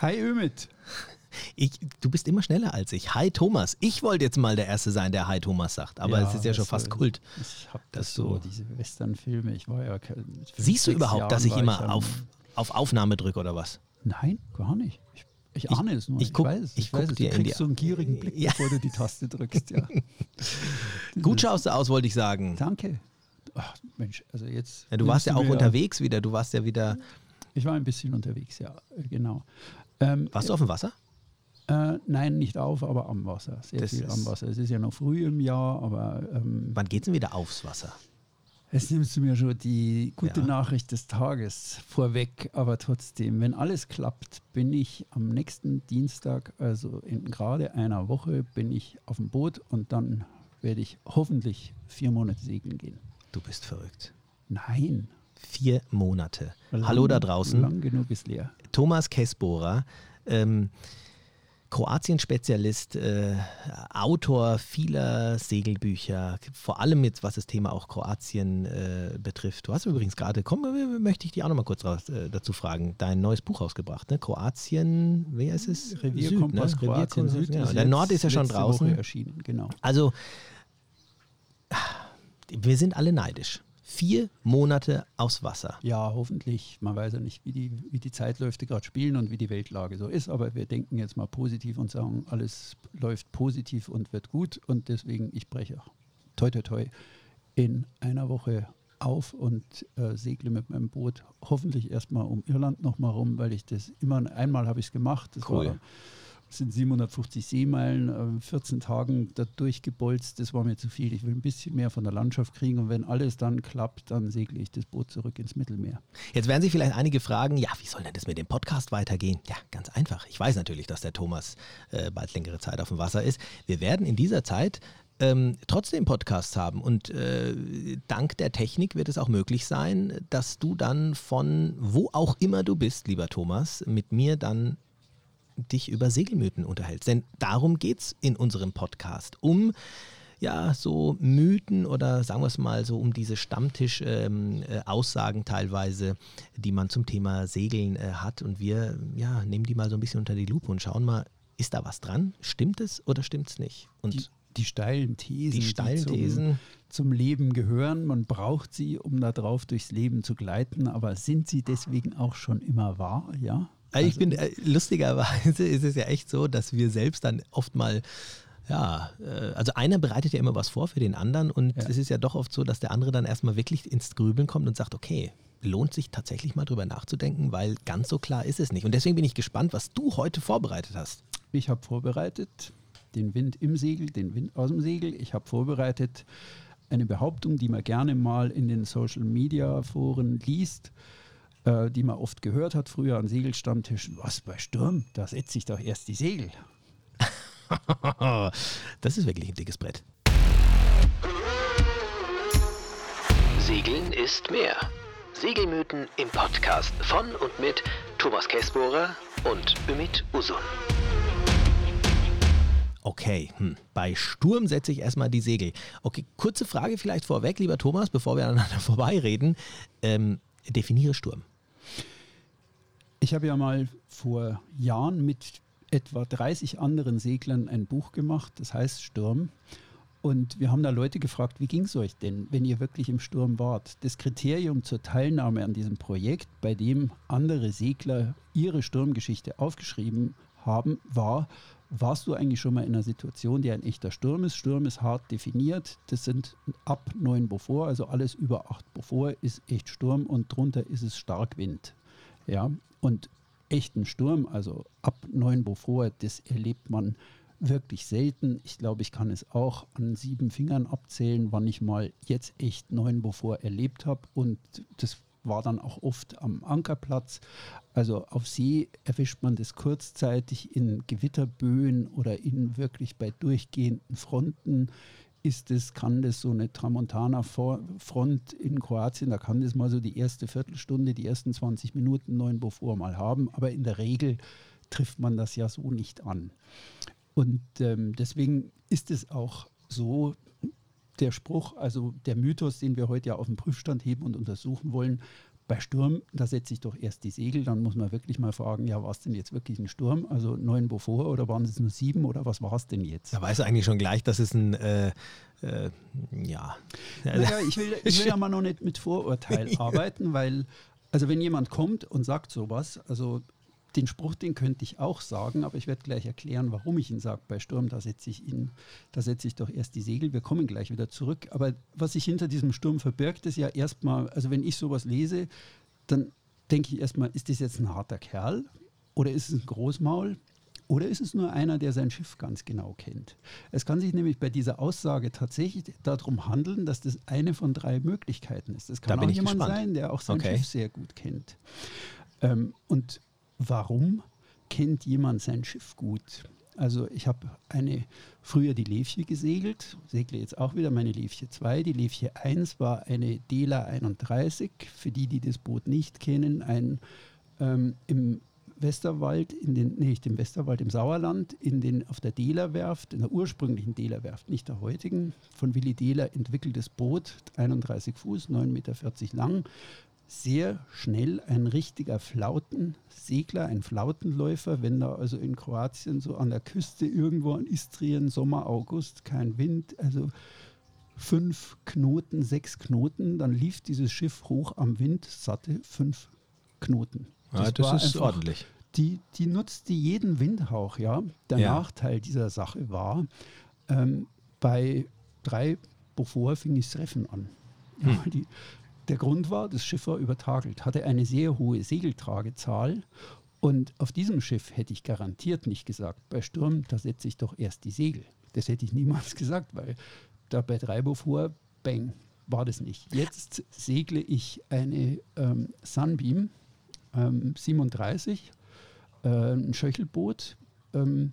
Hi Ümit. Ich, du bist immer schneller als ich. Hi Thomas. Ich wollte jetzt mal der Erste sein, der Hi Thomas sagt, aber ja, es ist ja schon fast Kult. Ich habe das so, diese Western-Filme. Ich war ja. Siehst du überhaupt, Jahren dass ich immer ich auf, auf Aufnahme drücke oder was? Nein, gar nicht. Ich, ich ahne es nur. Ich, guck, ich weiß es. Ich, ich weiß dir du kriegst so einen gierigen Blick, ja. bevor du die Taste drückst. Ja. Gut schaust du aus, wollte ich sagen. Danke. Ach, Mensch, also jetzt. Ja, du warst ja auch unterwegs wieder. Du warst ja wieder. Ich war ein bisschen unterwegs, ja, genau. Ähm, Warst du auf dem Wasser? Äh, nein, nicht auf, aber am Wasser. Sehr das viel am Wasser. Es ist ja noch früh im Jahr, aber. Ähm, Wann geht es denn wieder aufs Wasser? Jetzt nimmst du mir schon die gute ja. Nachricht des Tages vorweg, aber trotzdem, wenn alles klappt, bin ich am nächsten Dienstag, also in gerade einer Woche, bin ich auf dem Boot und dann werde ich hoffentlich vier Monate segeln gehen. Du bist verrückt. Nein. Vier Monate. Lang, Hallo da draußen. Lang genug ist leer. Thomas Kessbohrer, ähm, Kroatien-Spezialist, äh, Autor vieler Segelbücher, vor allem jetzt, was das Thema auch Kroatien äh, betrifft. Du hast übrigens gerade, komm, möchte ich dich auch noch mal kurz raus, äh, dazu fragen, dein neues Buch rausgebracht, ne? Kroatien, wie heißt es? Revierkompass, Süd, ne? Kroatien, Süd. Ja. Der Nord ist ja schon draußen. Woche erschienen, genau. Also, wir sind alle neidisch vier Monate aus Wasser. Ja, hoffentlich. Man weiß ja nicht, wie die, wie die Zeitläufe gerade spielen und wie die Weltlage so ist, aber wir denken jetzt mal positiv und sagen, alles läuft positiv und wird gut und deswegen, ich breche toi toi toi in einer Woche auf und äh, segle mit meinem Boot hoffentlich erstmal um Irland nochmal rum, weil ich das immer, einmal habe ich es gemacht, das cool. war sind 750 Seemeilen, 14 äh, Tagen da durchgebolzt. Das war mir zu viel. Ich will ein bisschen mehr von der Landschaft kriegen und wenn alles dann klappt, dann segle ich das Boot zurück ins Mittelmeer. Jetzt werden sich vielleicht einige fragen, ja, wie soll denn das mit dem Podcast weitergehen? Ja, ganz einfach. Ich weiß natürlich, dass der Thomas äh, bald längere Zeit auf dem Wasser ist. Wir werden in dieser Zeit ähm, trotzdem Podcasts haben. Und äh, dank der Technik wird es auch möglich sein, dass du dann von wo auch immer du bist, lieber Thomas, mit mir dann dich über Segelmythen unterhältst. Denn darum geht es in unserem Podcast. Um ja, so Mythen oder sagen wir es mal so um diese Stammtisch-Aussagen ähm, äh, teilweise, die man zum Thema Segeln äh, hat. Und wir ja, nehmen die mal so ein bisschen unter die Lupe und schauen mal, ist da was dran? Stimmt es oder stimmt es nicht? Und die, die steilen Thesen, die, steilen die zum, Thesen. zum Leben gehören. Man braucht sie, um darauf durchs Leben zu gleiten. Aber sind sie deswegen auch schon immer wahr? Ja. Also ich bin, äh, lustigerweise ist es ja echt so, dass wir selbst dann oft mal ja, äh, also einer bereitet ja immer was vor für den anderen und ja. es ist ja doch oft so, dass der andere dann erstmal wirklich ins Grübeln kommt und sagt, okay, lohnt sich tatsächlich mal drüber nachzudenken, weil ganz so klar ist es nicht. Und deswegen bin ich gespannt, was du heute vorbereitet hast. Ich habe vorbereitet den Wind im Segel, den Wind aus dem Segel. Ich habe vorbereitet eine Behauptung, die man gerne mal in den Social Media Foren liest äh, die man oft gehört hat früher an Segelstammtischen. Was bei Sturm? Da setze ich doch erst die Segel. das ist wirklich ein dickes Brett. Segeln ist mehr. Segelmythen im Podcast von und mit Thomas Kessbohrer und Ümit Usun. Okay, hm. bei Sturm setze ich erstmal die Segel. Okay, kurze Frage vielleicht vorweg, lieber Thomas, bevor wir aneinander vorbeireden. Ähm, definiere Sturm. Ich habe ja mal vor Jahren mit etwa 30 anderen Seglern ein Buch gemacht, das heißt Sturm. Und wir haben da Leute gefragt, wie ging es euch denn, wenn ihr wirklich im Sturm wart? Das Kriterium zur Teilnahme an diesem Projekt, bei dem andere Segler ihre Sturmgeschichte aufgeschrieben haben, war, warst du eigentlich schon mal in einer Situation, die ein echter Sturm ist? Sturm ist hart definiert. Das sind ab 9 Beaufort, also alles über 8 Beaufort ist echt Sturm und drunter ist es Starkwind. Ja, und echten Sturm, also ab 9 Beaufort, das erlebt man wirklich selten. Ich glaube, ich kann es auch an sieben Fingern abzählen, wann ich mal jetzt echt 9 Beaufort erlebt habe. Und das war dann auch oft am Ankerplatz. Also auf See erwischt man das kurzzeitig in Gewitterböen oder in wirklich bei durchgehenden Fronten ist es, kann das so eine Tramontana-Front in Kroatien, da kann das mal so die erste Viertelstunde, die ersten 20 Minuten neuen Beaufort mal haben, aber in der Regel trifft man das ja so nicht an. Und ähm, deswegen ist es auch so, der Spruch, also der Mythos, den wir heute ja auf den Prüfstand heben und untersuchen wollen, Bei Sturm, da setze ich doch erst die Segel, dann muss man wirklich mal fragen, ja, war es denn jetzt wirklich ein Sturm? Also neun Beaufort oder waren es nur sieben oder was war es denn jetzt? Da weißt du eigentlich schon gleich, dass es ein, äh, äh, ja. Naja, ich will, ich will ja mal noch nicht mit Vorurteil arbeiten, weil, also wenn jemand kommt und sagt sowas, also den Spruch, den könnte ich auch sagen, aber ich werde gleich erklären, warum ich ihn sage. Bei Sturm, da setze ich ihn, da setze ich doch erst die Segel. Wir kommen gleich wieder zurück. Aber was sich hinter diesem Sturm verbirgt, ist ja erstmal, also wenn ich sowas lese, dann denke ich erstmal, ist das jetzt ein harter Kerl oder ist es ein Großmaul? Oder ist es nur einer, der sein Schiff ganz genau kennt? Es kann sich nämlich bei dieser Aussage tatsächlich darum handeln, dass das eine von drei Möglichkeiten ist. Es kann auch jemand gespannt. sein, der auch sein okay. Schiff sehr gut kennt. Ähm, und warum kennt jemand sein Schiff gut? Also ich habe eine früher die Levche gesegelt, segle jetzt auch wieder meine Levche 2. Die Levche 1 war eine Dela 31, für die, die das Boot nicht kennen, ein ähm, im Westerwald, in den, nicht im Westerwald, im Sauerland, in den, auf der Dela-Werft, in der ursprünglichen Dela-Werft, nicht der heutigen, von Willi Dehler entwickeltes Boot, 31 Fuß, 9,40 Meter lang, sehr schnell ein richtiger Flautensegler, ein Flautenläufer, wenn da also in Kroatien so an der Küste irgendwo in Istrien Sommer, August kein Wind, also fünf Knoten, sechs Knoten, dann lief dieses Schiff hoch am Wind, satte fünf Knoten. Das, ja, das ist ordentlich. Die, die nutzte jeden Windhauch, ja. Der ja. Nachteil dieser Sache war, ähm, bei drei Beaufort fing ich das Treffen an. Hm. Die, der Grund war, das Schiff war übertagelt, hatte eine sehr hohe Segeltragezahl und auf diesem Schiff hätte ich garantiert nicht gesagt, bei Sturm, da setze ich doch erst die Segel. Das hätte ich niemals gesagt, weil da bei Treibo vor, bang, war das nicht. Jetzt segle ich eine ähm, Sunbeam ähm, 37, äh, ein Schöchelboot. Ähm,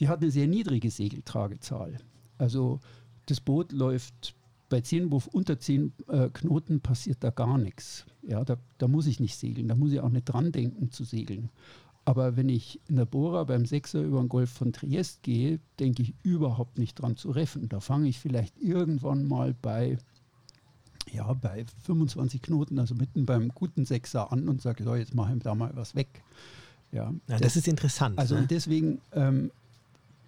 die hat eine sehr niedrige Segeltragezahl. Also das Boot läuft bei 10 unter 10 äh, Knoten passiert da gar nichts. Ja, da, da, muss ich nicht segeln, da muss ich auch nicht dran denken zu segeln. Aber wenn ich in der Bora beim Sechser über den Golf von Triest gehe, denke ich überhaupt nicht dran zu reffen. Da fange ich vielleicht irgendwann mal bei, ja, bei 25 Knoten, also mitten beim guten Sechser an und sage, so, jetzt mache ich da mal was weg. Ja, ja das, das, ist interessant. Also ne? deswegen, ähm,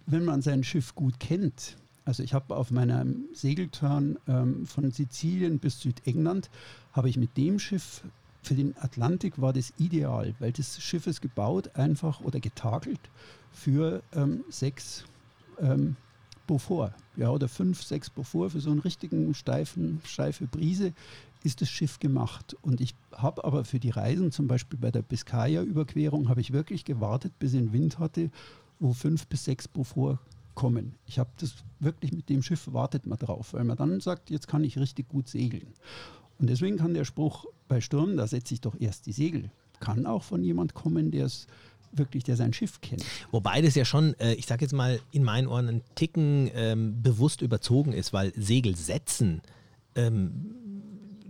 wenn man sein Schiff gut kennt, also ich habe auf meinem Segelturn ähm, von Sizilien bis Südengland, habe ich mit dem Schiff für den Atlantik war das ideal, weil das Schiff ist gebaut einfach oder getakelt für ähm, sechs ähm, Beaufort, ja, oder fünf, sechs Beaufort für so einen richtigen steifen, steife Brise ist das Schiff gemacht. Und ich habe aber für die Reisen, zum Beispiel bei der Biscaya-Überquerung, habe ich wirklich gewartet, bis ich einen Wind hatte, wo fünf bis sechs Beaufort kommen. Ich habe das wirklich mit dem Schiff wartet man drauf, weil man dann sagt, jetzt kann ich richtig gut segeln. Und deswegen kann der Spruch bei Sturm, da setze ich doch erst die Segel, kann auch von jemand kommen, der es wirklich, der sein Schiff kennt. Wobei das ja schon, äh, ich sage jetzt mal, in meinen Ohren ein Ticken ähm, bewusst überzogen ist, weil Segel setzen ähm,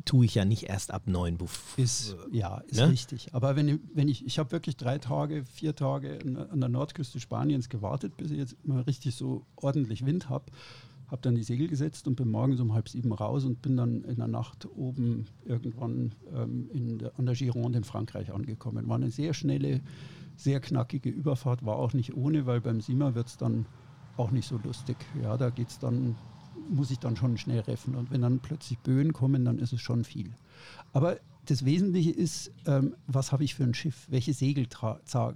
tue ich ja nicht erst ab neun. Ist, ja, ist ne? richtig. Aber wenn, wenn ich, ich habe wirklich drei Tage, vier Tage an der Nordküste Spaniens gewartet, bis ich jetzt mal richtig so ordentlich Wind habe. Habe dann die Segel gesetzt und bin morgens um halb sieben raus und bin dann in der Nacht oben irgendwann ähm, in der, an der Gironde in Frankreich angekommen. War eine sehr schnelle, sehr knackige Überfahrt, war auch nicht ohne, weil beim Sima wird es dann auch nicht so lustig. Ja, da geht es dann muss ich dann schon schnell reffen. Und wenn dann plötzlich Böen kommen, dann ist es schon viel. Aber das Wesentliche ist, ähm, was habe ich für ein Schiff? Welche Segeltragezahl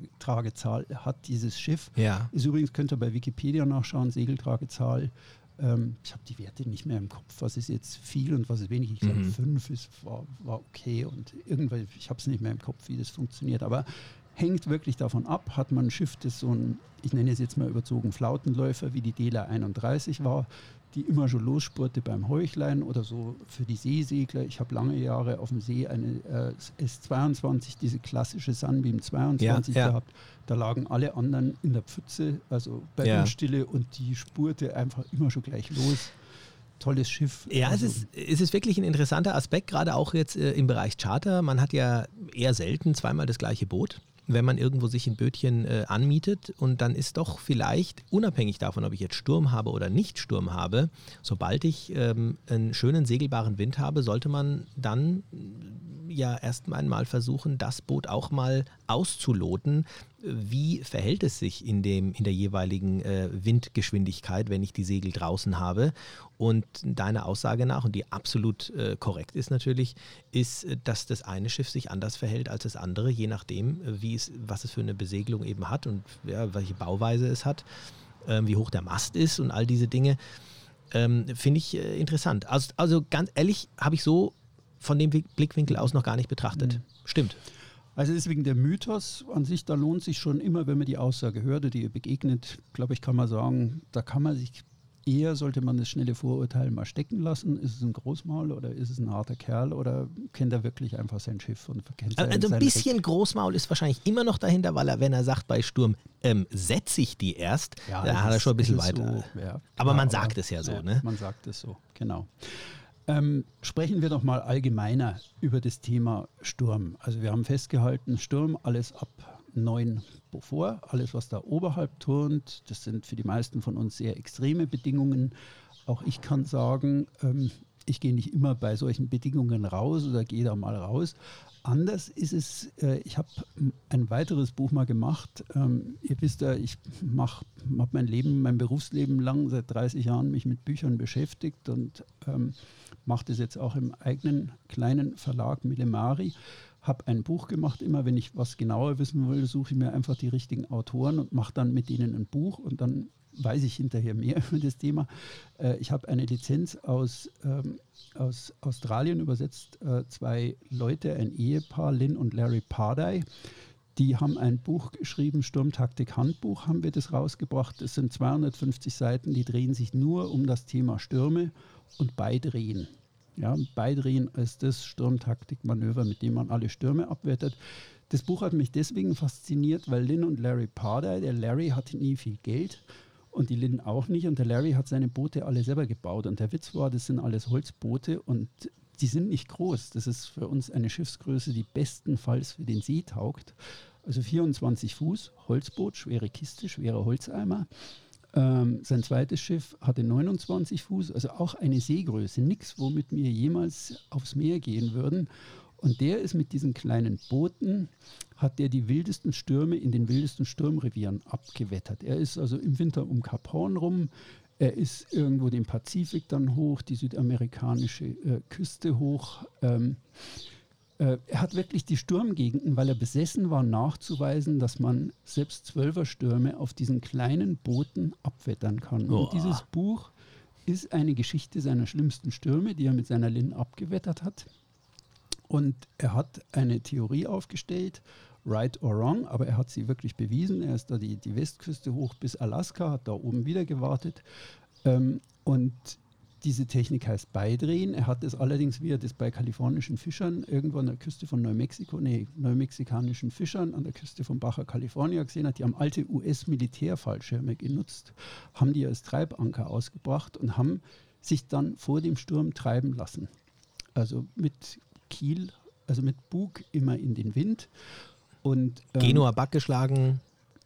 hat dieses Schiff? Ja. Ist übrigens, könnt ihr bei Wikipedia nachschauen, Segeltragezahl. Ähm, ich habe die Werte nicht mehr im Kopf, was ist jetzt viel und was ist wenig. Ich glaube, mhm. fünf ist, war, war okay und irgendwann, ich habe es nicht mehr im Kopf, wie das funktioniert. Aber hängt wirklich davon ab, hat man ein Schiff, das so ein, ich nenne es jetzt mal überzogen, Flautenläufer, wie die Dela 31 war, die immer schon losspurte beim Heuchlein oder so für die Seesegler. Ich habe lange Jahre auf dem See eine äh, S22, diese klassische Sunbeam 22 ja, ja. gehabt. Da lagen alle anderen in der Pfütze, also bei ja. Windstille und die spurte einfach immer schon gleich los tolles Schiff. Ja, also. es, ist, es ist wirklich ein interessanter Aspekt, gerade auch jetzt äh, im Bereich Charter. Man hat ja eher selten zweimal das gleiche Boot wenn man irgendwo sich ein Bötchen äh, anmietet und dann ist doch vielleicht, unabhängig davon, ob ich jetzt Sturm habe oder nicht Sturm habe, sobald ich ähm, einen schönen segelbaren Wind habe, sollte man dann ja erst einmal versuchen, das Boot auch mal auszuloten. Wie verhält es sich in, dem, in der jeweiligen äh, Windgeschwindigkeit, wenn ich die Segel draußen habe? Und deine Aussage nach, und die absolut äh, korrekt ist natürlich, ist, dass das eine Schiff sich anders verhält als das andere, je nachdem, wie es, was es für eine Besegelung eben hat und ja, welche Bauweise es hat, äh, wie hoch der Mast ist und all diese Dinge. Ähm, Finde ich äh, interessant. Also, also ganz ehrlich, habe ich so von dem Blickwinkel aus noch gar nicht betrachtet. Mhm. Stimmt. Also deswegen der Mythos an sich, da lohnt sich schon immer, wenn man die Aussage hört oder ihr begegnet, glaube ich, kann man sagen, da kann man sich eher, sollte man das schnelle Vorurteil mal stecken lassen. Ist es ein Großmaul oder ist es ein harter Kerl oder kennt er wirklich einfach sein Schiff und kennt sein, Also ein bisschen Reck. Großmaul ist wahrscheinlich immer noch dahinter, weil er, wenn er sagt bei Sturm, ähm, setze ich die erst, ja, da hat er schon ein bisschen weiter. So, ja, aber man sagt aber, es ja so, ja, ne? Man sagt es so, genau. Ähm, sprechen wir doch mal allgemeiner über das Thema Sturm. Also wir haben festgehalten, Sturm alles ab 9 Beaufort, alles was da oberhalb turnt, das sind für die meisten von uns sehr extreme Bedingungen. Auch ich kann sagen, ähm, ich gehe nicht immer bei solchen Bedingungen raus oder gehe da mal raus. Anders ist es, äh, ich habe ein weiteres Buch mal gemacht. Ähm, ihr wisst ja, ich habe mein Leben, mein Berufsleben lang, seit 30 Jahren mich mit Büchern beschäftigt und ähm, mache das jetzt auch im eigenen kleinen Verlag Millemari. Habe ein Buch gemacht, immer wenn ich was genauer wissen will, suche ich mir einfach die richtigen Autoren und mache dann mit denen ein Buch und dann weiß ich hinterher mehr über das Thema. Äh, ich habe eine Lizenz aus, ähm, aus Australien übersetzt, äh, zwei Leute, ein Ehepaar, Lynn und Larry Pardai. Die haben ein Buch geschrieben, Sturmtaktik Handbuch haben wir das rausgebracht. Es sind 250 Seiten, die drehen sich nur um das Thema Stürme und Beidrehen. Ja, Beidrehen ist das Sturmtaktikmanöver, mit dem man alle Stürme abwettet. Das Buch hat mich deswegen fasziniert, weil Lynn und Larry Parder, der Larry hatte nie viel Geld und die Lynn auch nicht und der Larry hat seine Boote alle selber gebaut und der Witz war, das sind alles Holzboote und die sind nicht groß. Das ist für uns eine Schiffsgröße, die bestenfalls für den See taugt. Also 24 Fuß, Holzboot, schwere Kiste, schwerer Holzeimer. Ähm, sein zweites Schiff hatte 29 Fuß, also auch eine Seegröße, nichts, womit wir jemals aufs Meer gehen würden. Und der ist mit diesen kleinen Booten, hat der die wildesten Stürme in den wildesten Sturmrevieren abgewettert. Er ist also im Winter um Kap Horn rum, er ist irgendwo den Pazifik dann hoch, die südamerikanische äh, Küste hoch. Ähm, äh, er hat wirklich die Sturmgegenden, weil er besessen war, nachzuweisen, dass man selbst Zwölferstürme auf diesen kleinen Booten abwettern kann. Oh. Und dieses Buch ist eine Geschichte seiner schlimmsten Stürme, die er mit seiner Lin abgewettert hat. Und er hat eine Theorie aufgestellt, right or wrong, aber er hat sie wirklich bewiesen. Er ist da die, die Westküste hoch bis Alaska, hat da oben wieder gewartet. Ähm, und diese Technik heißt Beidrehen. Er hat es allerdings, wie er das bei kalifornischen Fischern irgendwo an der Küste von Neumexiko, nee, neumexikanischen Fischern an der Küste von Baja California gesehen hat, die haben alte US-Militärfallschirme genutzt, haben die als Treibanker ausgebracht und haben sich dann vor dem Sturm treiben lassen. Also mit Kiel, also mit Bug immer in den Wind. Und, ähm, Genua Back geschlagen.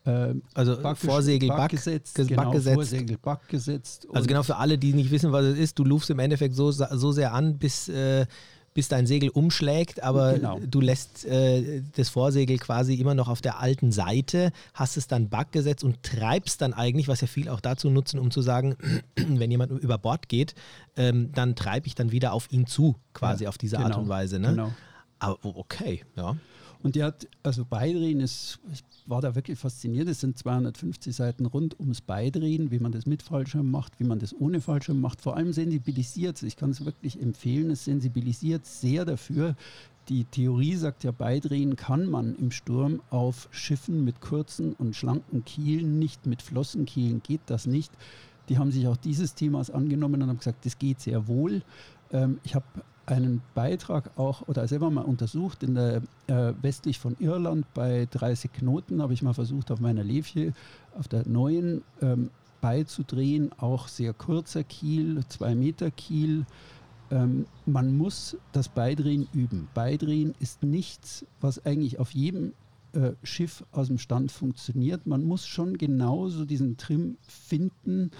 Ähm, also Back Vorsegel, Back, gesetzt, genau, Back gesetzt. Vorsegel, Back gesetzt. Also genau für alle, die nicht wissen, was es ist, du lufst im Endeffekt so, so sehr an, bis, äh, bis dein Segel umschlägt, aber genau. du lässt äh, das Vorsegel quasi immer noch auf der alten Seite, hast es dann Back gesetzt und treibst dann eigentlich, was ja viel auch dazu nutzen, um zu sagen, wenn jemand über Bord geht, ähm, dann treibe ich dann wieder auf ihn zu, quasi ja, auf diese genau, Art und Weise. Ne? Genau. Aber okay, ja. Und die hat, also Beidrehen ist, ich war da wirklich fasziniert. Es sind 250 Seiten rund ums Beidrehen, wie man das mit Fallschirm macht, wie man das ohne Fallschirm macht. Vor allem sensibilisiert Ich kann es wirklich empfehlen. Es sensibilisiert sehr dafür. Die Theorie sagt ja, Beidrehen kann man im Sturm auf Schiffen mit kurzen und schlanken Kielen, nicht mit Flossenkielen geht das nicht. Die haben sich auch dieses Themas angenommen und haben gesagt, das geht sehr wohl. Ähm, ich habe einen Beitrag auch oder selber mal untersucht in der äh, westlich von Irland bei 30 Knoten habe ich mal versucht auf meiner Levche auf der neuen ähm, beizudrehen, auch sehr kurzer Kiel, zwei Meter Kiel. Ähm, man muss das Beidrehen üben. Beidrehen ist nichts, was eigentlich auf jedem äh, Schiff aus dem Stand funktioniert. Man muss schon genauso diesen Trim finden,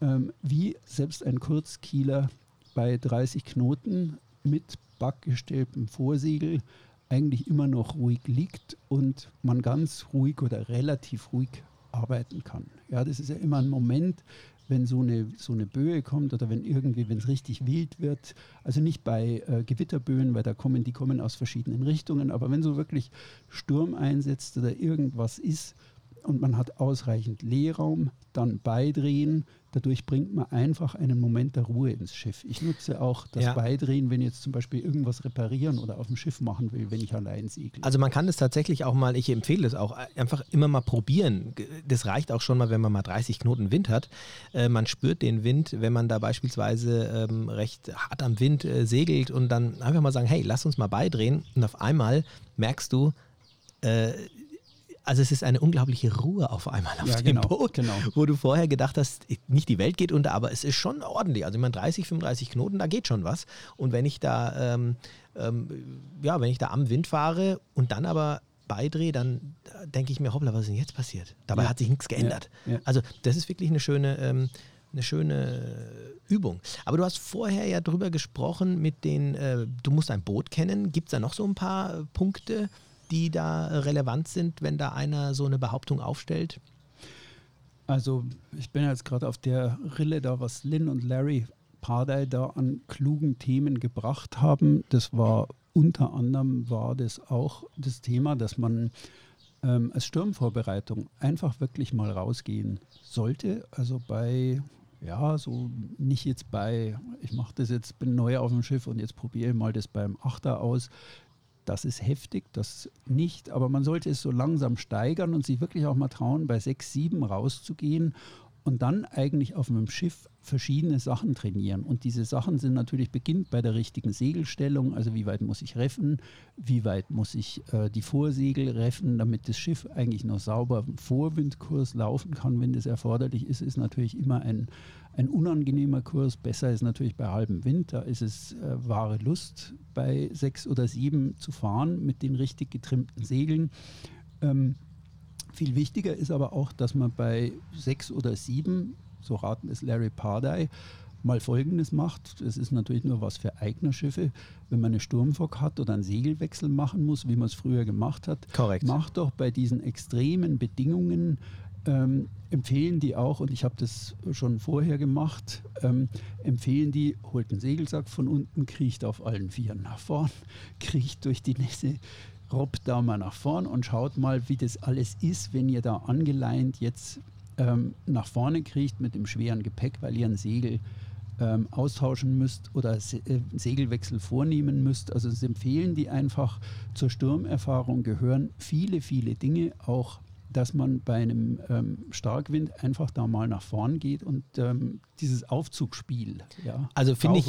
ähm, wie selbst ein Kurzkieler bei 30 Knoten mit backgestellten Vorsegel eigentlich immer noch ruhig liegt und man ganz ruhig oder relativ ruhig arbeiten kann. Ja, das ist ja immer ein Moment, wenn so eine, so eine Böe kommt oder wenn irgendwie, wenn es richtig wild wird. Also nicht bei äh, Gewitterböen, weil da kommen, die kommen aus verschiedenen Richtungen, aber wenn so wirklich Sturm einsetzt oder irgendwas ist, und man hat ausreichend Leerraum, dann beidrehen. Dadurch bringt man einfach einen Moment der Ruhe ins Schiff. Ich nutze auch das ja. Beidrehen, wenn ich jetzt zum Beispiel irgendwas reparieren oder auf dem Schiff machen will, wenn ich allein segle. Also man kann das tatsächlich auch mal, ich empfehle es auch, einfach immer mal probieren. Das reicht auch schon mal, wenn man mal 30 Knoten Wind hat. Äh, man spürt den Wind, wenn man da beispielsweise ähm, recht hart am Wind äh, segelt und dann einfach mal sagen, hey, lass uns mal beidrehen. Und auf einmal merkst du, äh, also es ist eine unglaubliche Ruhe auf einmal auf ja, dem genau, Boot, genau. wo du vorher gedacht hast, nicht die Welt geht unter, aber es ist schon ordentlich. Also ich meine 30, 35 Knoten, da geht schon was. Und wenn ich da, ähm, ähm, ja, wenn ich da am Wind fahre und dann aber beidrehe, dann denke ich mir, hoppla, was ist denn jetzt passiert? Dabei ja. hat sich nichts geändert. Ja, also das ist wirklich eine schöne, ähm, eine schöne Übung. Aber du hast vorher ja drüber gesprochen mit den, äh, du musst ein Boot kennen. Gibt es da noch so ein paar Punkte? Die da relevant sind, wenn da einer so eine Behauptung aufstellt? Also ich bin jetzt gerade auf der Rille da, was Lynn und Larry Pardai da an klugen Themen gebracht haben. Das war unter anderem war das auch das Thema, dass man ähm, als Sturmvorbereitung einfach wirklich mal rausgehen sollte. Also bei ja, so nicht jetzt bei, ich mache das jetzt, bin neu auf dem Schiff und jetzt probiere ich mal das beim Achter aus, das ist heftig, das nicht, aber man sollte es so langsam steigern und sich wirklich auch mal trauen, bei 6, 7 rauszugehen und dann eigentlich auf einem Schiff verschiedene Sachen trainieren. Und diese Sachen sind natürlich beginnt bei der richtigen Segelstellung, also wie weit muss ich reffen, wie weit muss ich äh, die Vorsegel reffen, damit das Schiff eigentlich noch sauber im Vorwindkurs laufen kann, wenn das erforderlich ist, ist natürlich immer ein, ein unangenehmer Kurs. Besser ist natürlich bei halbem Wind, da ist es äh, wahre Lust, bei sechs oder sieben zu fahren mit den richtig getrimmten Segeln. Ähm, viel wichtiger ist aber auch, dass man bei sechs oder sieben, so raten es Larry Pardai, mal Folgendes macht. Das ist natürlich nur was für Eignerschiffe. Wenn man eine Sturmfock hat oder einen Segelwechsel machen muss, wie man es früher gemacht hat, Korrekt. macht doch bei diesen extremen Bedingungen ähm, empfehlen die auch, und ich habe das schon vorher gemacht, ähm, empfehlen die, holt einen Segelsack von unten, kriecht auf allen Vieren nach vorn, kriecht durch die Nässe, robbt da mal nach vorn und schaut mal, wie das alles ist, wenn ihr da angeleint jetzt ähm, nach vorne kriecht mit dem schweren Gepäck, weil ihr ein Segel ähm, austauschen müsst oder Se äh, Segelwechsel vornehmen müsst. Also es empfehlen die einfach zur Sturmerfahrung gehören viele, viele Dinge, auch dass man bei einem ähm, Starkwind einfach da mal nach vorn geht und ähm, dieses Aufzugsspiel, ja, also finde ich,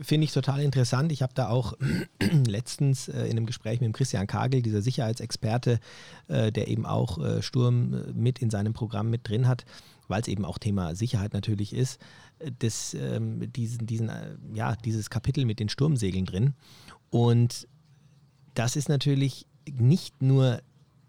finde ich total interessant. Ich habe da auch letztens äh, in einem Gespräch mit dem Christian Kagel, dieser Sicherheitsexperte, äh, der eben auch äh, Sturm äh, mit in seinem Programm mit drin hat, weil es eben auch Thema Sicherheit natürlich ist, äh, das, ähm, diesen, diesen, äh, ja, dieses Kapitel mit den Sturmsegeln drin. Und das ist natürlich nicht nur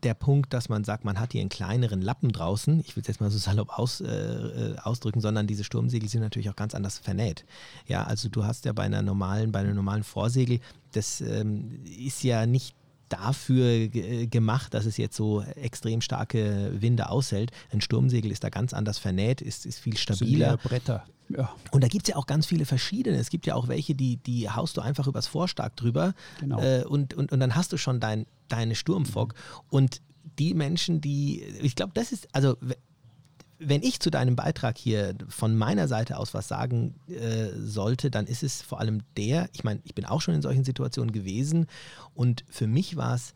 der Punkt, dass man sagt, man hat hier einen kleineren Lappen draußen, ich will es jetzt mal so salopp aus, äh, äh, ausdrücken, sondern diese Sturmsegel sind natürlich auch ganz anders vernäht. Ja, also du hast ja bei einer normalen, bei einem normalen Vorsegel, das ähm, ist ja nicht dafür gemacht, dass es jetzt so extrem starke Winde aushält. Ein Sturmsegel ist da ganz anders vernäht, ist, ist viel stabiler. Sind Bretter. Ja. Und da gibt es ja auch ganz viele verschiedene. Es gibt ja auch welche, die, die haust du einfach übers Vorstark drüber genau. äh, und, und, und dann hast du schon dein, deine Sturmfock. Mhm. Und die Menschen, die, ich glaube, das ist, also wenn ich zu deinem Beitrag hier von meiner Seite aus was sagen äh, sollte, dann ist es vor allem der, ich meine, ich bin auch schon in solchen Situationen gewesen und für mich war es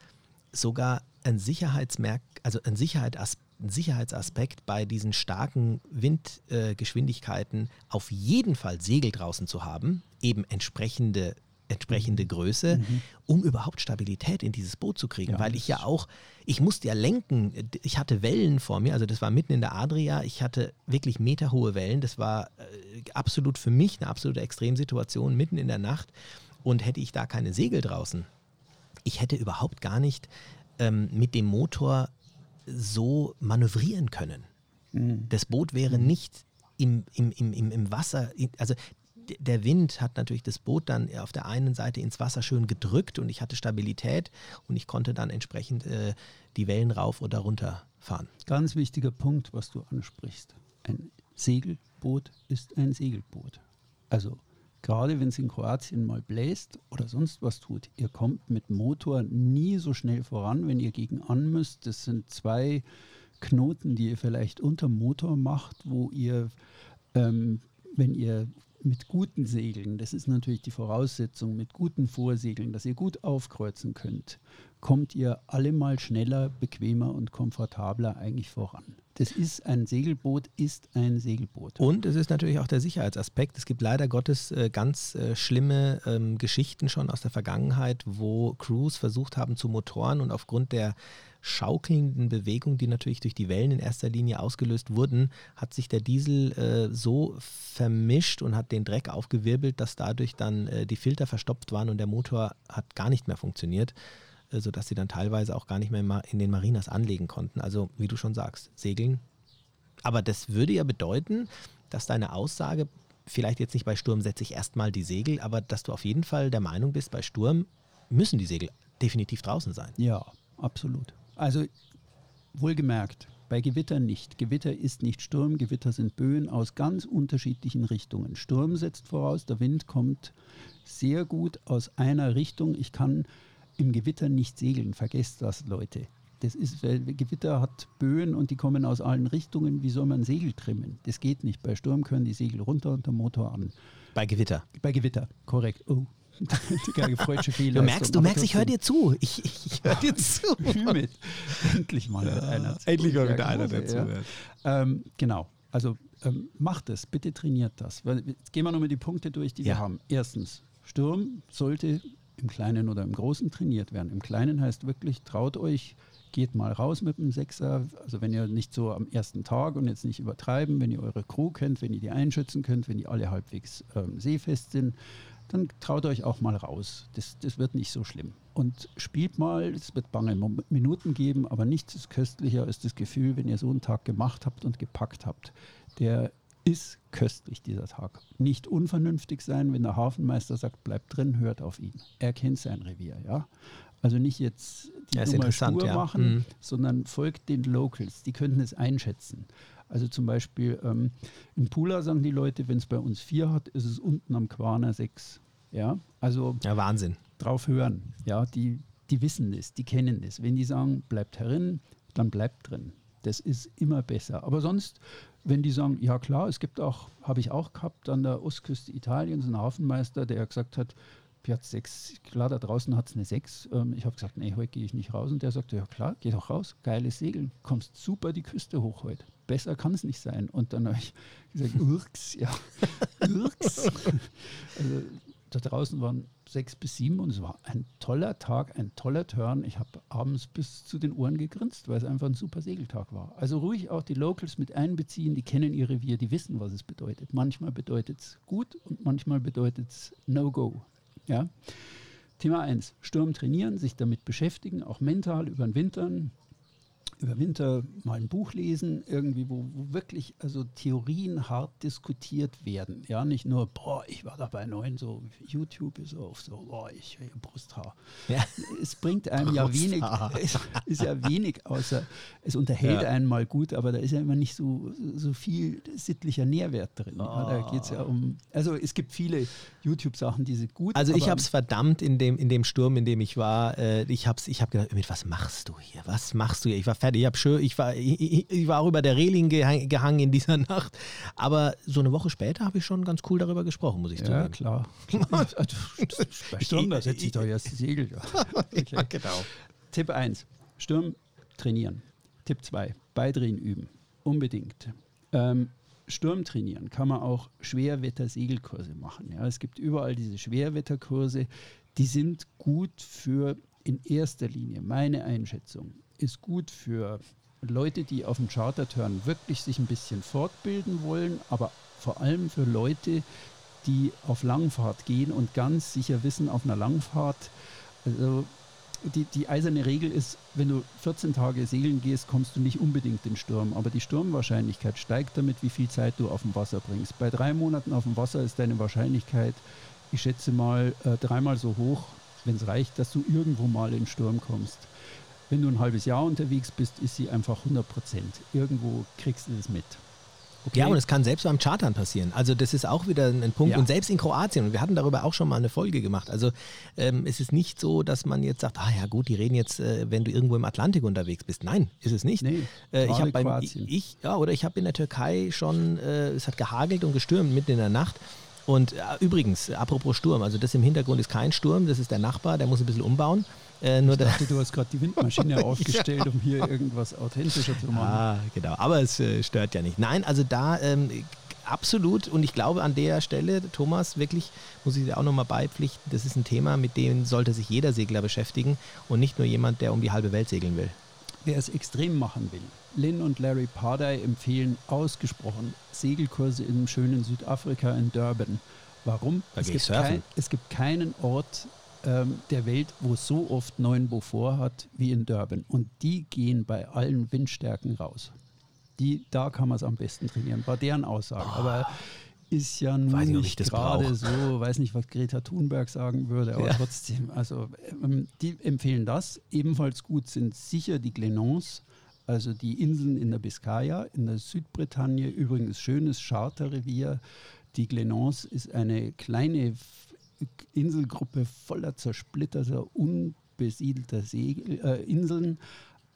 sogar ein Sicherheitsmerk, also ein Sicherheitsaspekt Sicherheitsaspekt bei diesen starken Windgeschwindigkeiten äh, auf jeden Fall Segel draußen zu haben, eben entsprechende entsprechende. Größe, mhm. um überhaupt Stabilität in dieses Boot zu kriegen. Ja, weil ich ja auch, ich musste ja lenken. Ich hatte Wellen vor mir, also das war mitten in der Adria. Ich hatte wirklich meterhohe Wellen. Das war äh, absolut für mich eine absolute Extremsituation mitten in der Nacht. Und hätte ich da keine Segel draußen, ich hätte überhaupt gar nicht ähm, mit dem Motor so manövrieren können. Mhm. Das Boot wäre mhm. nicht im, im, im, im Wasser, also der Wind hat natürlich das Boot dann auf der einen Seite ins Wasser schön gedrückt und ich hatte Stabilität und ich konnte dann entsprechend äh, die Wellen rauf oder runter fahren. Ganz wichtiger Punkt, was du ansprichst. Ein Segelboot ist ein Segelboot. Also gerade wenn es in Kroatien mal bläst oder sonst was tut, ihr kommt mit Motor nie so schnell voran, wenn ihr gegen an müsst. Das sind zwei Knoten, die ihr vielleicht unter Motor macht, wo ihr, ähm, wenn ihr mit guten Segeln, das ist natürlich die Voraussetzung, mit guten Vorsegeln, dass ihr gut aufkreuzen könnt, kommt ihr allemal schneller, bequemer und komfortabler eigentlich voran. Das ist ein Segelboot, ist ein Segelboot. Und es ist natürlich auch der Sicherheitsaspekt. Es gibt leider Gottes äh, ganz äh, schlimme ähm, Geschichten schon aus der Vergangenheit, wo Crews versucht haben zu motoren und aufgrund der schaukelnden Bewegung, die natürlich durch die Wellen in erster Linie ausgelöst wurden, hat sich der Diesel äh, so vermischt und hat den Dreck aufgewirbelt, dass dadurch dann die Filter verstopft waren und der Motor hat gar nicht mehr funktioniert, sodass sie dann teilweise auch gar nicht mehr in den Marinas anlegen konnten. Also wie du schon sagst, segeln. Aber das würde ja bedeuten, dass deine Aussage, vielleicht jetzt nicht bei Sturm setze ich erstmal die Segel, aber dass du auf jeden Fall der Meinung bist, bei Sturm müssen die Segel definitiv draußen sein. Ja, absolut. Also wohlgemerkt, bei Gewitter nicht. Gewitter ist nicht Sturm, Gewitter sind Böen aus ganz unterschiedlichen Richtungen. Sturm setzt voraus, der Wind kommt sehr gut aus einer Richtung. Ich kann im Gewitter nicht segeln, vergesst das, Leute. Das ist, weil Gewitter hat Böen und die kommen aus allen Richtungen. Wie soll man Segel trimmen? Das geht nicht. Bei Sturm können die Segel runter und der Motor an. Bei Gewitter. Bei Gewitter, korrekt. Oh, freudsche Fehler. Du merkst, du merkst, ich höre dir zu. Ich, ich, höre dir zu. mit. Endlich mal ja, einer. Endlich mal wieder einer dazu. Ja. Ähm, genau. Also ähm, macht es, bitte trainiert das. Weil, jetzt gehen wir nochmal die Punkte durch, die ja. wir haben. Erstens, Sturm sollte im Kleinen oder im Großen trainiert werden. Im Kleinen heißt wirklich, traut euch, geht mal raus mit dem Sechser. Also wenn ihr nicht so am ersten Tag und jetzt nicht übertreiben, wenn ihr eure Crew kennt, wenn ihr die einschätzen könnt, wenn die alle halbwegs ähm, seefest sind, dann traut euch auch mal raus. Das, das wird nicht so schlimm. Und spielt mal, es wird bange Minuten geben, aber nichts ist köstlicher als das Gefühl, wenn ihr so einen Tag gemacht habt und gepackt habt. Der ist köstlich, dieser Tag. Nicht unvernünftig sein, wenn der Hafenmeister sagt, bleibt drin, hört auf ihn. Er kennt sein Revier, ja. Also nicht jetzt die ja, dumme Spur ja. machen, mhm. sondern folgt den Locals, die könnten es einschätzen. Also zum Beispiel ähm, in Pula sagen die Leute, wenn es bei uns vier hat, ist es unten am Quaner sechs. Ja, also ja, Wahnsinn. Drauf hören. Ja, die, die wissen das, die kennen das. Wenn die sagen, bleibt herin, dann bleibt drin. Das ist immer besser. Aber sonst, wenn die sagen, ja klar, es gibt auch, habe ich auch gehabt an der Ostküste Italiens, einen Hafenmeister, der gesagt hat, Platz 6, klar, da draußen hat es eine 6. Ähm, ich habe gesagt, nee, heute gehe ich nicht raus. Und der sagte, ja klar, geh doch raus, geiles Segeln, kommst super die Küste hoch heute. Besser kann es nicht sein. Und dann habe ich gesagt, Urks, ja, Urks. also da draußen waren sechs bis sieben und es war ein toller Tag, ein toller Turn. Ich habe abends bis zu den Ohren gegrinst, weil es einfach ein super Segeltag war. Also ruhig auch die Locals mit einbeziehen, die kennen ihr Revier, die wissen, was es bedeutet. Manchmal bedeutet es gut und manchmal bedeutet es No-Go. Ja? Thema 1, Sturm trainieren, sich damit beschäftigen, auch mental über den Winter über Winter mal ein Buch lesen, irgendwie, wo, wo, wirklich also Theorien hart diskutiert werden. Ja, nicht nur, boah, ich war da bei neuen, so YouTube ist auf so, boah, ich habe Brusthaar. Ja. Es bringt einem ja wenig, es ist ja wenig, außer es unterhält ja. einen mal gut, aber da ist ja immer nicht so, so viel sittlicher Nährwert drin. Oh. Ja, da geht es ja um, also es gibt viele YouTube-Sachen, die sind gut. Also ich habe es verdammt in dem, in dem Sturm, in dem ich war, äh, ich habe ich hab gedacht, was machst du hier? Was machst du hier? Ich war fertig fertig. Ich, hab schön, ich, war, ich, ich war auch über der Reling gehangen in dieser Nacht. Aber so eine Woche später habe ich schon ganz cool darüber gesprochen, muss ich sagen. Ja, klar. Sturm, da setze ich doch die Segel. Okay. Ja, genau. Tipp 1, Sturm trainieren. Tipp 2, Beidrehen üben. Unbedingt. Ähm, Sturm trainieren kann man auch Schwerwetter-Segelkurse machen. Ja, es gibt überall diese Schwerwetterkurse, die sind gut für in erster Linie, meine Einschätzung, ist gut für Leute, die auf dem Charterturn wirklich sich ein bisschen fortbilden wollen, aber vor allem für Leute, die auf Langfahrt gehen und ganz sicher wissen, auf einer Langfahrt, also die, die eiserne Regel ist, wenn du 14 Tage segeln gehst, kommst du nicht unbedingt in Sturm. Aber die Sturmwahrscheinlichkeit steigt damit, wie viel Zeit du auf dem Wasser bringst. Bei drei Monaten auf dem Wasser ist deine Wahrscheinlichkeit, ich schätze mal, äh, dreimal so hoch, wenn es reicht, dass du irgendwo mal in Sturm kommst. Wenn du ein halbes Jahr unterwegs bist, ist sie einfach 100 Prozent. Irgendwo kriegst du das mit. Okay. Ja, und es kann selbst beim Chartern passieren. Also das ist auch wieder ein Punkt. Ja. Und selbst in Kroatien, und wir hatten darüber auch schon mal eine Folge gemacht. Also ähm, es ist nicht so, dass man jetzt sagt, ah ja gut, die reden jetzt, äh, wenn du irgendwo im Atlantik unterwegs bist. Nein, ist es nicht. Nee, äh, ich habe beim ich, ja, oder ich habe in der Türkei schon, äh, es hat gehagelt und gestürmt mitten in der Nacht. Und äh, übrigens, apropos Sturm, also das im Hintergrund ist kein Sturm, das ist der Nachbar, der muss ein bisschen umbauen. Äh, nur ich dachte, du hast gerade die Windmaschine aufgestellt, um hier irgendwas authentischer zu machen. Ah, genau. Aber es äh, stört ja nicht. Nein, also da ähm, absolut. Und ich glaube an der Stelle, Thomas, wirklich, muss ich dir auch nochmal beipflichten, das ist ein Thema, mit dem sollte sich jeder Segler beschäftigen und nicht nur jemand, der um die halbe Welt segeln will. Wer es extrem machen will, Lynn und Larry Pardey empfehlen ausgesprochen Segelkurse im schönen Südafrika in Durban. Warum? Es, gibt kein, es gibt keinen Ort ähm, der Welt, wo so oft 9 Beaufort hat wie in Durban. Und die gehen bei allen Windstärken raus. Die, da kann man es am besten trainieren, war deren Aussage. Oh. Aber ist ja nun nicht gerade so, weiß nicht, was Greta Thunberg sagen würde, aber ja. trotzdem, also ähm, die empfehlen das. Ebenfalls gut sind sicher die Glenons, also die Inseln in der Biskaya, in der Südbretagne, übrigens schönes Charterrevier. Die Glenons ist eine kleine Inselgruppe voller zersplitterter, unbesiedelter Segel, äh, Inseln.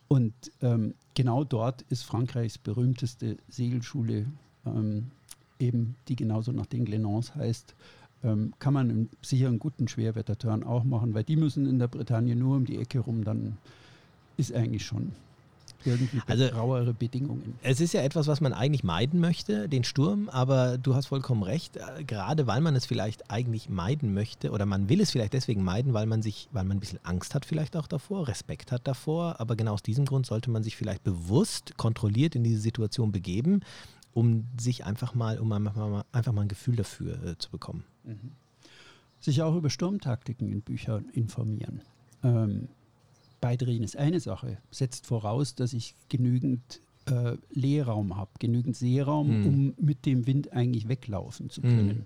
Und ähm, genau dort ist Frankreichs berühmteste Segelschule, ähm, eben die genauso nach den Glenons heißt. Ähm, kann man im sicher einen guten Schwerwetterturn auch machen, weil die müssen in der Bretagne nur um die Ecke rum, dann ist eigentlich schon irgendwie also, rauere Bedingungen. Es ist ja etwas, was man eigentlich meiden möchte, den Sturm, aber du hast vollkommen recht, äh, gerade weil man es vielleicht eigentlich meiden möchte oder man will es vielleicht deswegen meiden, weil man sich, weil man ein bisschen Angst hat vielleicht auch davor, Respekt hat davor, aber genau aus diesem Grund sollte man sich vielleicht bewusst kontrolliert in diese Situation begeben, um sich einfach mal, um einfach mal, einfach mal ein Gefühl dafür äh, zu bekommen. Mhm. Sich auch über Sturmtaktiken in Büchern informieren. Ähm, Beidrehen ist eine Sache, setzt voraus, dass ich genügend äh, Leerraum habe, genügend Seeraum, mhm. um mit dem Wind eigentlich weglaufen zu können. Mhm.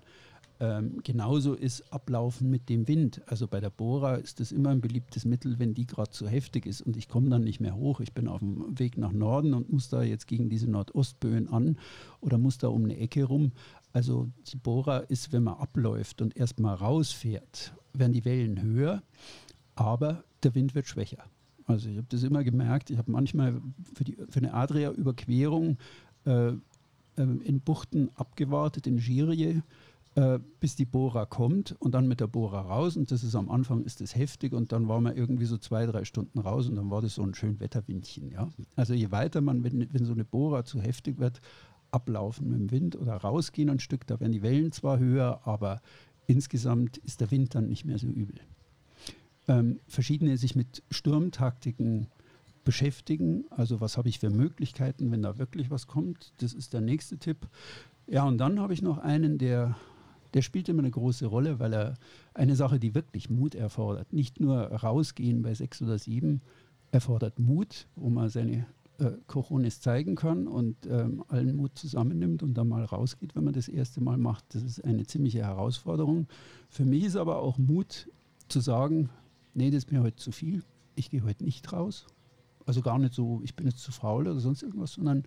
Ähm, genauso ist Ablaufen mit dem Wind. Also bei der Bohrer ist das immer ein beliebtes Mittel, wenn die gerade zu heftig ist und ich komme dann nicht mehr hoch. Ich bin auf dem Weg nach Norden und muss da jetzt gegen diese Nordostböen an oder muss da um eine Ecke rum. Also die Bohrer ist, wenn man abläuft und erstmal rausfährt, werden die Wellen höher, aber der Wind wird schwächer. Also ich habe das immer gemerkt. Ich habe manchmal für, die, für eine Adria-Überquerung äh, äh, in Buchten abgewartet, in Girie, äh, bis die Bohrer kommt und dann mit der Bohrer raus. Und das ist am Anfang ist das heftig und dann waren wir irgendwie so zwei, drei Stunden raus und dann war das so ein schön Wetterwindchen. Ja? Also je weiter man, wenn, wenn so eine Bohrer zu heftig wird, ablaufen mit dem Wind oder rausgehen ein Stück, da werden die Wellen zwar höher, aber insgesamt ist der Wind dann nicht mehr so übel ähm, verschiedene sich mit Sturmtaktiken beschäftigen. Also was habe ich für Möglichkeiten, wenn da wirklich was kommt. Das ist der nächste Tipp. Ja, und dann habe ich noch einen, der, der spielt immer eine große Rolle, weil er eine Sache, die wirklich Mut erfordert. Nicht nur rausgehen bei sechs oder sieben, erfordert Mut, wo man seine äh, Cojones zeigen kann und ähm, allen Mut zusammennimmt und dann mal rausgeht, wenn man das erste Mal macht. Das ist eine ziemliche Herausforderung. Für mich ist aber auch Mut zu sagen, nee, das ist mir heute zu viel, ich gehe heute nicht raus. Also gar nicht so, ich bin jetzt zu faul oder sonst irgendwas, sondern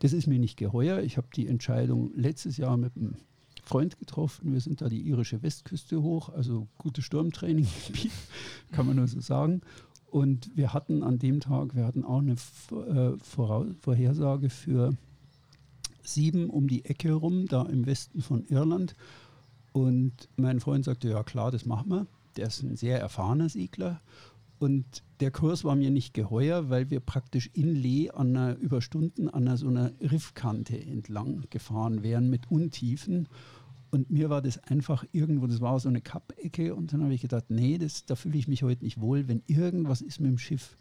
das ist mir nicht geheuer. Ich habe die Entscheidung letztes Jahr mit einem Freund getroffen. Wir sind da die irische Westküste hoch, also gutes Sturmtraining, kann man nur so sagen. Und wir hatten an dem Tag, wir hatten auch eine äh, Vorhersage für sieben um die Ecke rum, da im Westen von Irland. Und mein Freund sagte, ja klar, das machen wir der ist ein sehr erfahrener Segler. Und der Kurs war mir nicht geheuer, weil wir praktisch in Lee an einer, über Stunden an einer, so einer Riffkante entlang gefahren wären mit Untiefen. Und mir war das einfach irgendwo, das war so eine Kappecke. Und dann habe ich gedacht, nee, das, da fühle ich mich heute nicht wohl, wenn irgendwas ist mit dem Schiff.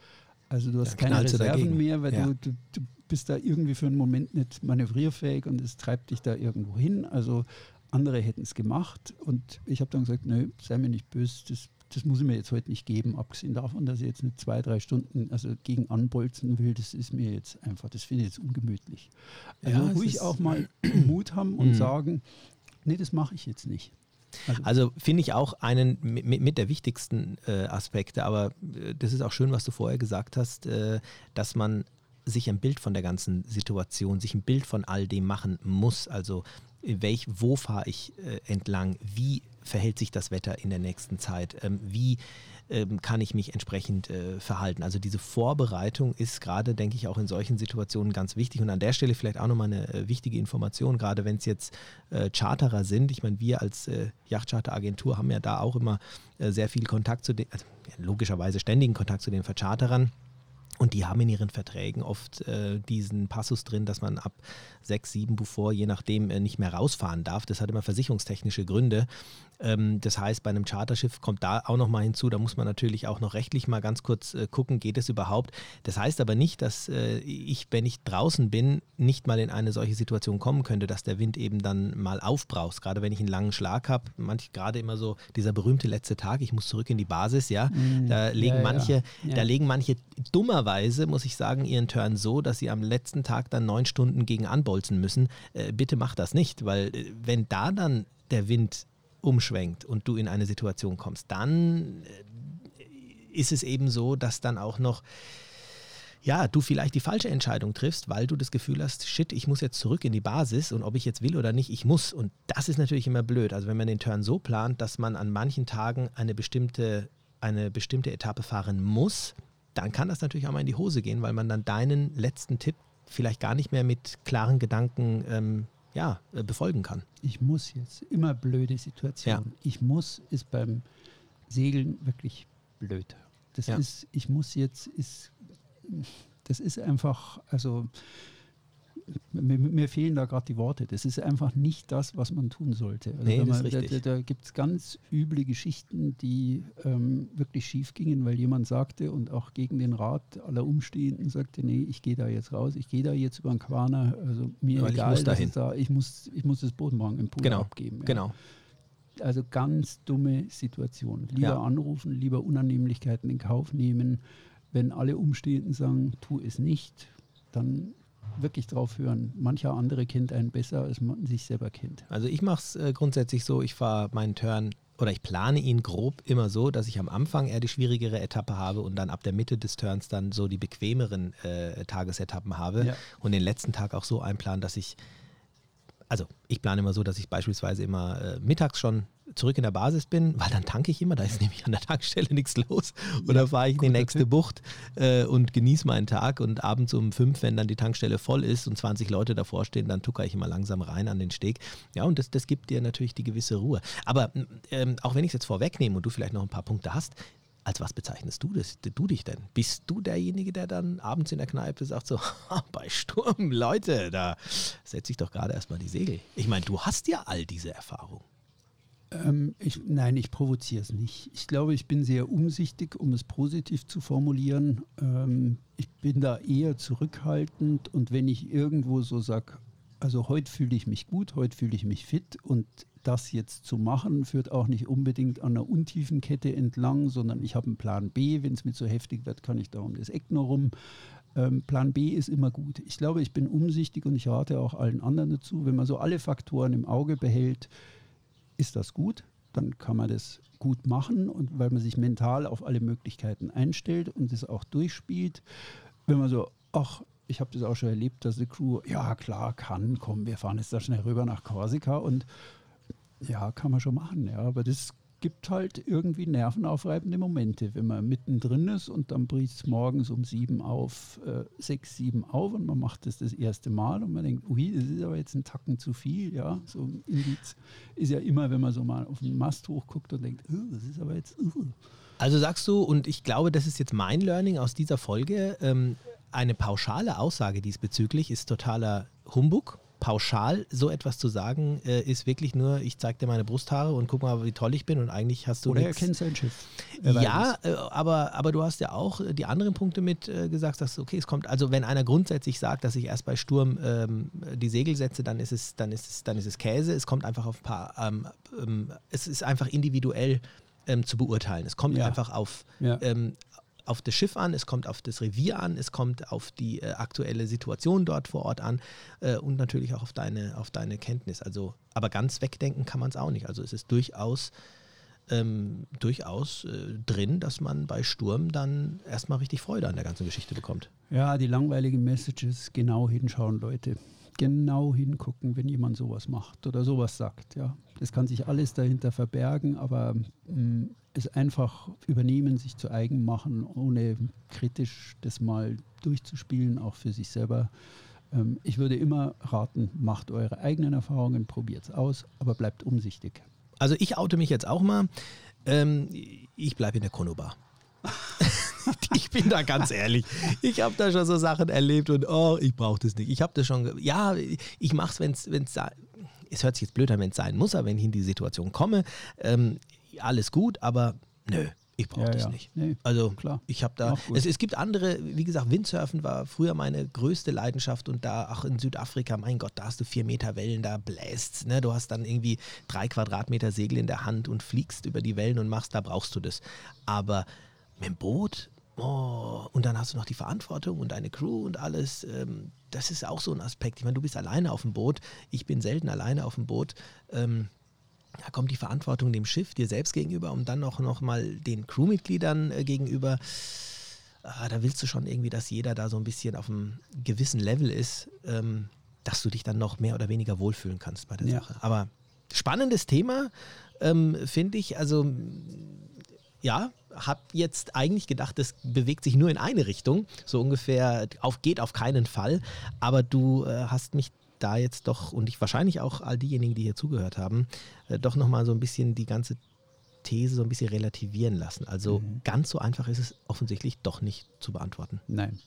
Also du hast keine Reserven mehr, weil ja. du, du, du, bist da irgendwie für einen Moment nicht manövrierfähig und es treibt dich da irgendwo hin. Also andere hätten es gemacht und ich habe dann gesagt, nö, sei mir nicht böse, das, das muss ich mir jetzt heute nicht geben, abgesehen davon, dass ich jetzt nicht zwei, drei Stunden also gegen anbolzen will, das ist mir jetzt einfach, das finde ich jetzt ungemütlich. Also Ja, ruhig auch mal Mut haben und Mhm. sagen, nee, das mache ich jetzt nicht. Also, Also finde ich auch einen mit, mit der wichtigsten äh, Aspekte, aber äh, das ist auch schön, was du vorher gesagt hast, äh, dass man sich ein Bild von der ganzen Situation, sich ein Bild von all dem machen muss. Also welch, wo fahre ich äh, entlang, wie verhält sich das Wetter in der nächsten Zeit, ähm, wie ähm, kann ich mich entsprechend äh, verhalten. Also diese Vorbereitung ist gerade, denke ich, auch in solchen Situationen ganz wichtig. Und an der Stelle vielleicht auch nochmal eine äh, wichtige Information, gerade wenn es jetzt äh, Charterer sind. Ich meine, wir als äh, Yachtcharteragentur haben ja da auch immer äh, sehr viel Kontakt zu den, also ja, logischerweise ständigen Kontakt zu den Vercharterern. Und die haben in ihren Verträgen oft äh, diesen Passus drin, dass man ab sechs, sieben Buffor, je nachdem, äh, nicht mehr rausfahren darf. Das hat immer versicherungstechnische Gründe. Ähm, das heißt, bei einem Charterschiff kommt da auch nochmal hinzu, da muss man natürlich auch noch rechtlich mal ganz kurz äh, gucken, geht es überhaupt. Das heißt aber nicht, dass äh, ich, wenn ich draußen bin, nicht mal in eine solche Situation kommen könnte, dass der Wind eben dann mal aufbraust. Gerade wenn ich einen langen Schlag habe, manch gerade immer so dieser berühmte letzte Tag, ich muss zurück in die Basis, ja, da legen ja, ja. manche, Ja. da legen manche dummerweise, muss ich sagen, ihren Turn so, dass sie am letzten Tag dann neun Stunden gegen anbolzen müssen. Äh, bitte mach das nicht, weil äh, wenn da dann der Wind umschwenkt und du in eine Situation kommst, dann äh, ist es eben so, dass dann auch noch ja, du vielleicht die falsche Entscheidung triffst, weil du das Gefühl hast, shit, ich muss jetzt zurück in die Basis und ob ich jetzt will oder nicht, ich muss. Und das ist natürlich immer blöd. Also wenn man den Turn so plant, dass man an manchen Tagen eine bestimmte, eine bestimmte Etappe fahren muss, dann kann das natürlich auch mal in die Hose gehen, weil man dann deinen letzten Tipp vielleicht gar nicht mehr mit klaren Gedanken ähm, ja, äh, befolgen kann. ich muss jetzt, immer blöde Situation. Ich muss ist beim Segeln wirklich blöd. Das Ja. ist, ich muss jetzt, ist, das ist einfach, also mir, mir fehlen da gerade die Worte. Das ist einfach nicht das, was man tun sollte. Also Nee, wenn das ist man, da richtig. da, da gibt es ganz üble Geschichten, die ähm, wirklich schief gingen, weil jemand sagte und auch gegen den Rat aller Umstehenden sagte, nee, ich gehe da jetzt raus, ich gehe da jetzt über den Quaner, also mir Weil ich egal, muss dass dahin. da, ich muss, ich muss das Bodenwagen im Pool Genau, abgeben. ja. Genau. Also ganz dumme Situation. Lieber Ja. anrufen, lieber Unannehmlichkeiten in Kauf nehmen. Wenn alle Umstehenden sagen, tu es nicht, dann wirklich drauf hören. Mancher andere kennt einen besser, als man sich selber kennt. Also ich mache es äh, grundsätzlich so, ich fahre meinen Turn oder ich plane ihn grob immer so, dass ich am Anfang eher die schwierigere Etappe habe und dann ab der Mitte des Turns dann so die bequemeren äh, Tagesetappen habe Ja. und den letzten Tag auch so einplanen, dass ich, also ich plane immer so, dass ich beispielsweise immer äh, mittags schon zurück in der Basis bin, weil dann tanke ich immer, da ist nämlich an der Tankstelle nichts los. Oder Ja, fahre ich in die nächste Tipp. Bucht äh, und genieße meinen Tag und abends um fünf, wenn dann die Tankstelle voll ist und 20 Leute davor stehen, dann tucker ich immer langsam rein an den Steg. Ja, und das, das gibt dir natürlich die gewisse Ruhe. Aber ähm, auch wenn ich es jetzt vorwegnehme und du vielleicht noch ein paar Punkte hast, als was bezeichnest du, das, du dich denn? Bist du derjenige, der dann abends in der Kneipe sagt so, bei Sturm, Leute, da setze ich doch gerade erstmal die Segel. Ich meine, du hast ja all diese Erfahrung. Ähm, ich, nein, ich provoziere es nicht. Ich glaube, ich bin sehr umsichtig, um es positiv zu formulieren. Ähm, ich bin da eher zurückhaltend und wenn ich irgendwo so sage, also heute fühle ich mich gut, heute fühle ich mich fit und das jetzt zu machen, führt auch nicht unbedingt an einer untiefen Kette entlang, sondern ich habe einen Plan B. Wenn es mir zu heftig wird, kann ich da um das Eck nur rum. Ähm, Plan B ist immer gut. Ich glaube, ich bin umsichtig und ich rate auch allen anderen dazu, wenn man so alle Faktoren im Auge behält, ist das gut, dann kann man das gut machen und weil man sich mental auf alle Möglichkeiten einstellt und das auch durchspielt. Wenn man so, ach, ich habe das auch schon erlebt, dass die Crew, ja klar, kann, komm, wir fahren jetzt da schnell rüber nach Korsika und ja, kann man schon machen, ja, aber das gibt halt irgendwie nervenaufreibende Momente, wenn man mittendrin ist und dann bricht es morgens um sieben auf, äh, sechs, sieben auf und man macht das das erste Mal und man denkt, ui, das ist aber jetzt ein Tacken zu viel, ja, so ein Indiz ist ja immer, wenn man so mal auf den Mast hochguckt und denkt, "Oh, das ist aber jetzt, oh. Also sagst du, und ich glaube, das ist jetzt mein Learning aus dieser Folge, ähm, eine pauschale Aussage diesbezüglich ist totaler Humbug. Pauschal so etwas zu sagen, äh, ist wirklich nur, ich zeig dir meine Brusthaare und guck mal, wie toll ich bin und eigentlich hast du oder er nix. kennt sein Schiff. Er Ja, äh, aber, aber du hast ja auch äh, die anderen Punkte mit äh, gesagt, dass okay, es kommt, also wenn einer grundsätzlich sagt, dass ich erst bei Sturm ähm, die Segel setze, dann ist es, dann ist es, dann ist es Käse. Es kommt einfach auf ein paar, ähm, ähm, es ist einfach individuell ähm, zu beurteilen. Es kommt Ja. einfach auf, Ja. Auf das Schiff an, es kommt auf das Revier an, es kommt auf die äh, aktuelle Situation dort vor Ort an äh, und natürlich auch auf deine, auf deine Kenntnis. Also, aber ganz wegdenken kann man es auch nicht. Also es ist durchaus, ähm, durchaus äh, drin, dass man bei Sturm dann erstmal richtig Freude an der ganzen Geschichte bekommt. Ja, die langweiligen Messages, genau hinschauen, Leute. Genau hingucken, wenn jemand sowas macht oder sowas sagt. Ja, das kann sich alles dahinter verbergen, aber mh, es einfach übernehmen, sich zu eigen machen, ohne kritisch das mal durchzuspielen, auch für sich selber. Ähm, ich würde immer raten, macht eure eigenen Erfahrungen, probiert es aus, aber bleibt umsichtig. Also ich oute mich jetzt auch mal. Ähm, ich bleibe in der Konobar. ich bin da ganz ehrlich. Ich habe da schon so Sachen erlebt und oh, ich brauche das nicht. Ich habe das schon, ja, ich mache es, wenn es, es hört sich jetzt blöd an, wenn es sein muss, aber wenn ich in die Situation komme, ähm, alles gut, aber nö, ich brauche Ja, das ja. nicht. Nee, Also klar. ich habe da, es, es gibt andere, wie gesagt, Windsurfen war früher meine größte Leidenschaft und da auch in Südafrika, mein Gott, da hast du vier Meter Wellen, da bläst, ne? du hast dann irgendwie drei Quadratmeter Segel in der Hand und fliegst über die Wellen und machst, da brauchst du das. Aber mit dem Boot, oh, und dann hast du noch die Verantwortung und deine Crew und alles, ähm, das ist auch so ein Aspekt. Ich meine, du bist alleine auf dem Boot, ich bin selten alleine auf dem Boot. Ähm, da kommt die Verantwortung dem Schiff, dir selbst gegenüber und dann auch noch mal den Crewmitgliedern äh, gegenüber. Ah, da willst du schon irgendwie, dass jeder da so ein bisschen auf einem gewissen Level ist, ähm, dass du dich dann noch mehr oder weniger wohlfühlen kannst bei der Ja. Sache. Aber spannendes Thema, ähm, finde ich. Also ja, habe jetzt eigentlich gedacht, das bewegt sich nur in eine Richtung, so ungefähr auf geht auf keinen Fall. Aber du äh, hast mich da jetzt doch und ich wahrscheinlich auch all diejenigen, die hier zugehört haben, äh, doch nochmal so ein bisschen die ganze These so ein bisschen relativieren lassen. Also ganz so einfach ist es offensichtlich doch nicht zu beantworten. Nein.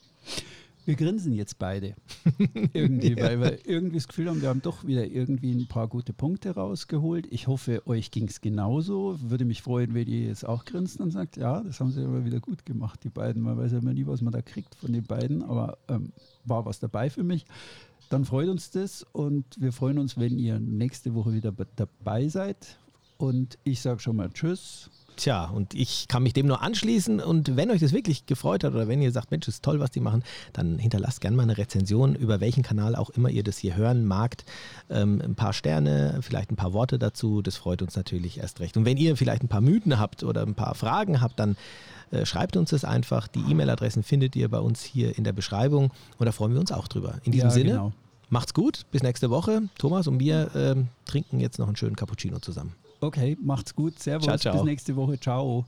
Wir grinsen jetzt beide. irgendwie, weil wir irgendwie das Gefühl haben, wir haben doch wieder irgendwie ein paar gute Punkte rausgeholt. Ich hoffe, euch ging es genauso. Würde mich freuen, wenn ihr jetzt auch grinst und sagt, ja, das haben sie aber wieder gut gemacht, die beiden. Man weiß ja immer nie, was man da kriegt von den beiden, aber ähm, war was dabei für mich. Dann freut uns das und wir freuen uns, wenn ihr nächste Woche wieder be- dabei seid. Und ich sage schon mal Tschüss. Tja, und ich kann mich dem nur anschließen. Und wenn euch das wirklich gefreut hat oder wenn ihr sagt, Mensch, ist toll, was die machen, dann hinterlasst gerne mal eine Rezension, über welchen Kanal auch immer ihr das hier hören magt. Ähm, ein paar Sterne, vielleicht ein paar Worte dazu. Das freut uns natürlich erst recht. Und wenn ihr vielleicht ein paar Mythen habt oder ein paar Fragen habt, dann äh, schreibt uns das einfach. Die E-Mail-Adressen findet ihr bei uns hier in der Beschreibung. Und da freuen wir uns auch drüber. In diesem Ja, Sinne, genau. macht's gut. Bis nächste Woche. Thomas und wir ähm, trinken jetzt noch einen schönen Cappuccino zusammen. Okay, macht's gut. Servus. Ciao, ciao. Bis nächste Woche. Ciao.